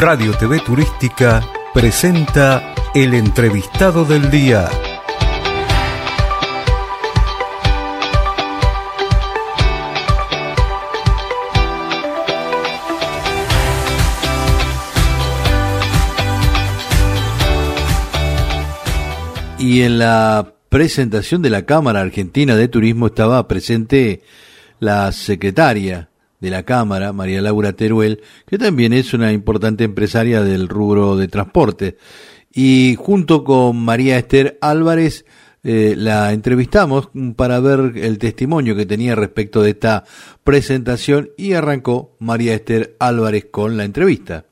Radio TV Turística presenta el entrevistado del día. Y en la presentación de la Cámara Argentina de Turismo estaba presente la secretaria de la Cámara, María Laura Teruel, que también es una importante empresaria del rubro de transporte. Y junto con María Esther Álvarez, eh, la entrevistamos para ver el testimonio que tenía respecto de esta presentación y arrancó María Esther Álvarez con la entrevista.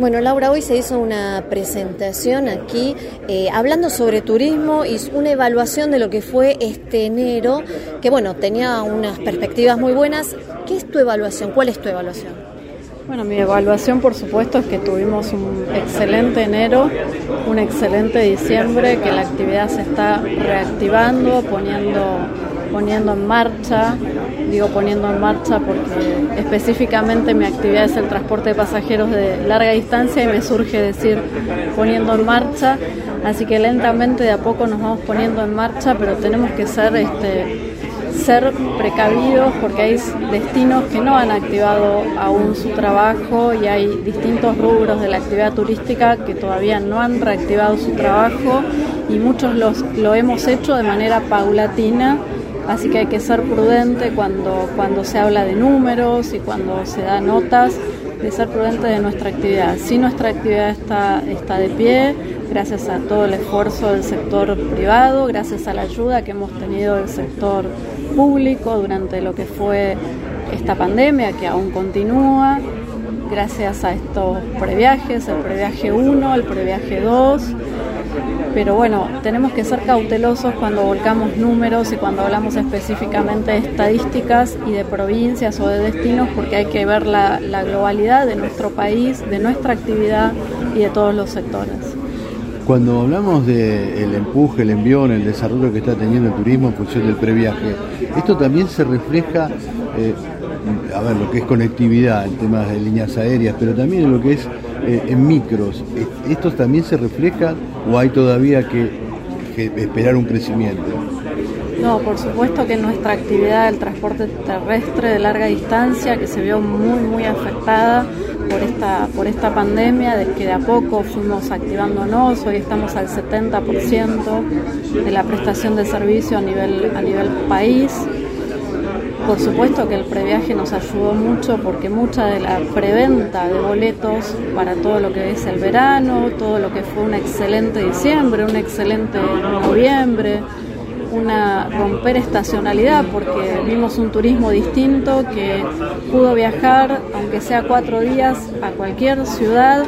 Bueno, Laura, hoy se hizo una presentación aquí eh, hablando sobre turismo y una evaluación de lo que fue este enero, que bueno, tenía unas perspectivas muy buenas. ¿Qué es tu evaluación? ¿Cuál es tu evaluación? Bueno, mi evaluación por supuesto es que tuvimos un excelente enero, un excelente diciembre, que la actividad se está reactivando, poniendo, poniendo en marcha digo poniendo en marcha porque específicamente mi actividad es el transporte de pasajeros de larga distancia y me surge decir poniendo en marcha, así que lentamente de a poco nos vamos poniendo en marcha, pero tenemos que ser este ser precavidos porque hay destinos que no han activado aún su trabajo y hay distintos rubros de la actividad turística que todavía no han reactivado su trabajo y muchos los, lo hemos hecho de manera paulatina Así que hay que ser prudente cuando, cuando se habla de números y cuando se da notas, de ser prudente de nuestra actividad. Si nuestra actividad está, está de pie, gracias a todo el esfuerzo del sector privado, gracias a la ayuda que hemos tenido del sector público durante lo que fue esta pandemia que aún continúa, gracias a estos previajes, el previaje 1, el previaje 2 pero bueno, tenemos que ser cautelosos cuando volcamos números y cuando hablamos específicamente de estadísticas y de provincias o de destinos, porque hay que ver la, globalidad de nuestro país, de nuestra actividad y de todos los sectores. Cuando hablamos del empuje, el envión, el desarrollo que está teniendo el turismo en función del previaje, esto también se refleja eh, a ver, lo que es conectividad en temas de líneas aéreas, pero también en lo que es eh, en micros. ¿Esto también se refleja o hay todavía que, esperar un crecimiento? No, por supuesto que nuestra actividad del transporte terrestre de larga distancia, que se vio muy, muy afectada por esta, por esta pandemia, de que de a poco fuimos activándonos, hoy estamos al 70% de la prestación de servicio a nivel, a nivel país. Por supuesto que el previaje nos ayudó mucho porque mucha de la preventa de boletos para todo lo que es el verano, todo lo que fue un excelente diciembre, un excelente noviembre, una romper estacionalidad porque vimos un turismo distinto que pudo viajar, aunque sea cuatro días, a cualquier ciudad.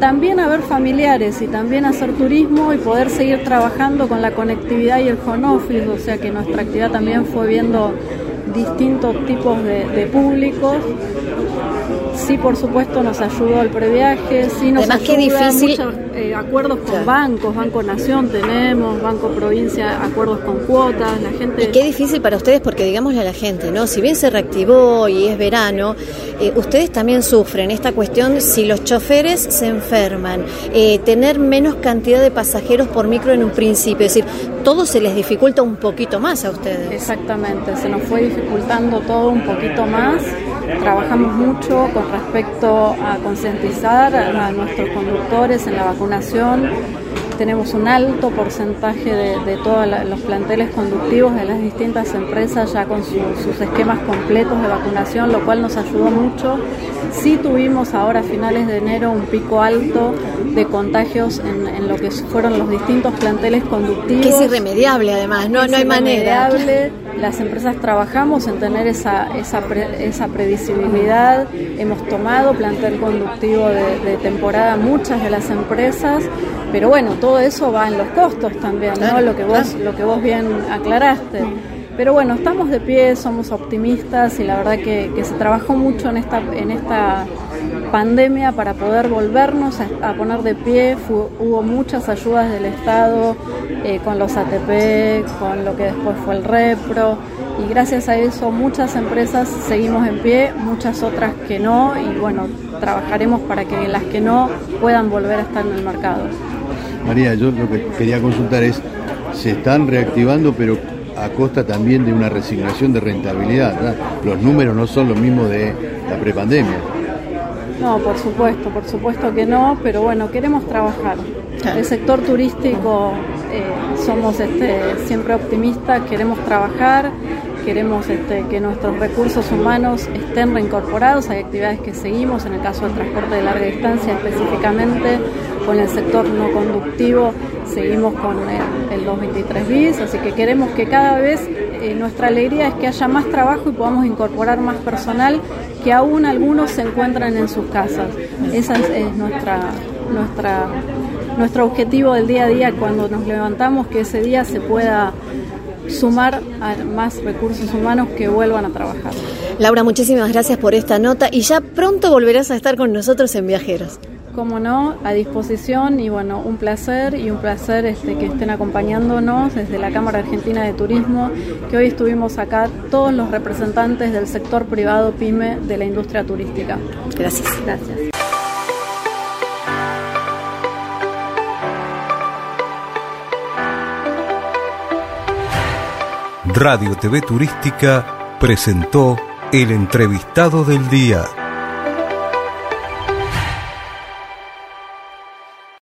También a ver familiares y también hacer turismo y poder seguir trabajando con la conectividad y el home office, o sea que nuestra actividad también fue viendo distintos tipos de, públicos. Sí, por supuesto, nos ayudó el previaje, sí nos Además, qué difícil. Eh, acuerdos con bancos, Banco Nación tenemos, Banco Provincia, acuerdos con cuotas, la gente... Y qué difícil para ustedes, porque digámosle a la gente, ¿no? Si bien se reactivó y es verano, eh, ustedes también sufren esta cuestión si los choferes se enferman, eh, tener menos cantidad de pasajeros por micro en un principio, es decir, todo se les dificulta un poquito más a ustedes. Exactamente, se nos fue dificultando todo un poquito más. Trabajamos mucho con respecto a concientizar a nuestros conductores en la vacunación tenemos un alto porcentaje de, todos los planteles conductivos de las distintas empresas ya con sus esquemas completos de vacunación, lo cual nos ayudó mucho. Sí tuvimos ahora a finales de enero un pico alto de contagios en, lo que fueron los distintos planteles conductivos. Que es irremediable además, no, no hay manera. Las empresas trabajamos en tener esa, esa, esa previsibilidad. Hemos tomado plantel conductivo de, de temporada muchas de las empresas, pero bueno, todo eso va en los costos también, ¿no? Lo que vos, lo que vos bien aclaraste. Pero bueno, estamos de pie, somos optimistas y la verdad que, se trabajó mucho en esta, en esta pandemia para poder volvernos a, poner de pie. hubo muchas ayudas del Estado eh, con los ATP, con lo que después fue el REPRO y gracias a eso muchas empresas seguimos en pie, muchas otras que no y bueno, trabajaremos para que las que no puedan volver a estar en el mercado. María, yo lo que quería consultar es, se están reactivando pero a costa también de una resignación de rentabilidad. Los números no son los mismos de la prepandemia. No, por supuesto, por supuesto que no, pero bueno, queremos trabajar. El sector turístico eh, somos este, siempre optimistas, queremos trabajar, queremos este, que nuestros recursos humanos estén reincorporados. Hay actividades que seguimos, en el caso del transporte de larga distancia específicamente, con el sector no conductivo, seguimos con el, 223 bis, así que queremos que cada vez eh, nuestra alegría es que haya más trabajo y podamos incorporar más personal que aún algunos se encuentran en sus casas. Ese es, nuestra, nuestro objetivo del día a día cuando nos levantamos, que ese día se pueda sumar a más recursos humanos que vuelvan a trabajar. Laura, muchísimas gracias por esta nota y ya pronto volverás a estar con nosotros en Viajeros. Como no, a disposición y bueno, un placer y un placer este, que estén acompañándonos desde la Cámara Argentina de Turismo, que hoy estuvimos acá todos los representantes del sector privado PYME de la industria turística. Gracias. Gracias. Radio TV Turística presentó el entrevistado del día.